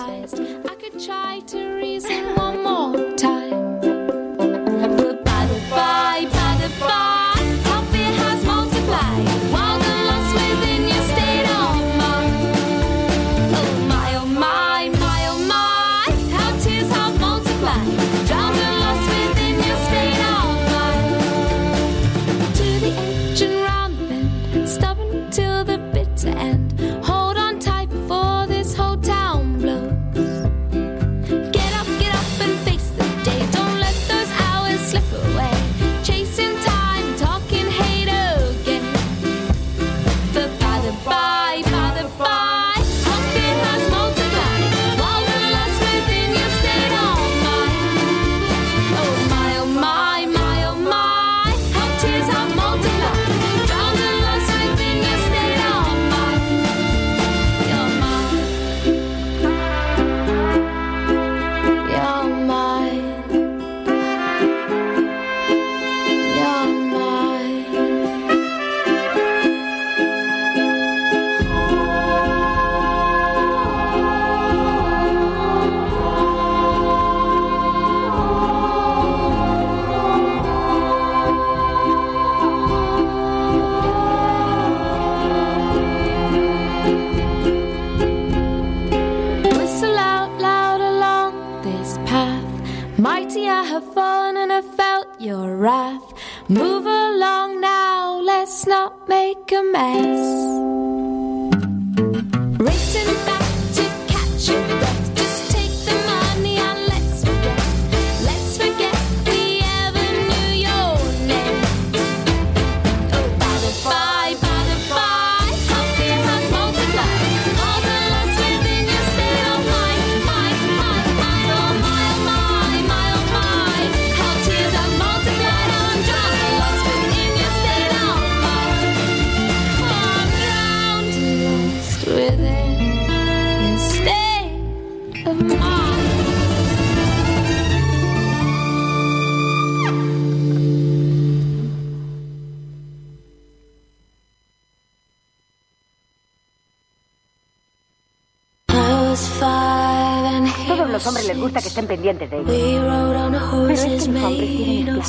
Pendientes de ellos. we rode on a Pero es horses que los hombres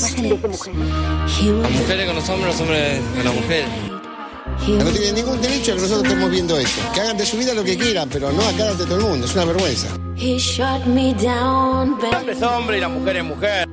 esclavas en vez de mujeres. Mujeres con los hombres, los hombres con las mujeres. No tienen ningún derecho a que nosotros estemos viendo esto. Que hagan de su vida lo que quieran, pero no acá ante todo el mundo. Es una vergüenza. He shut me down, El hombre es hombre y la mujer es mujer.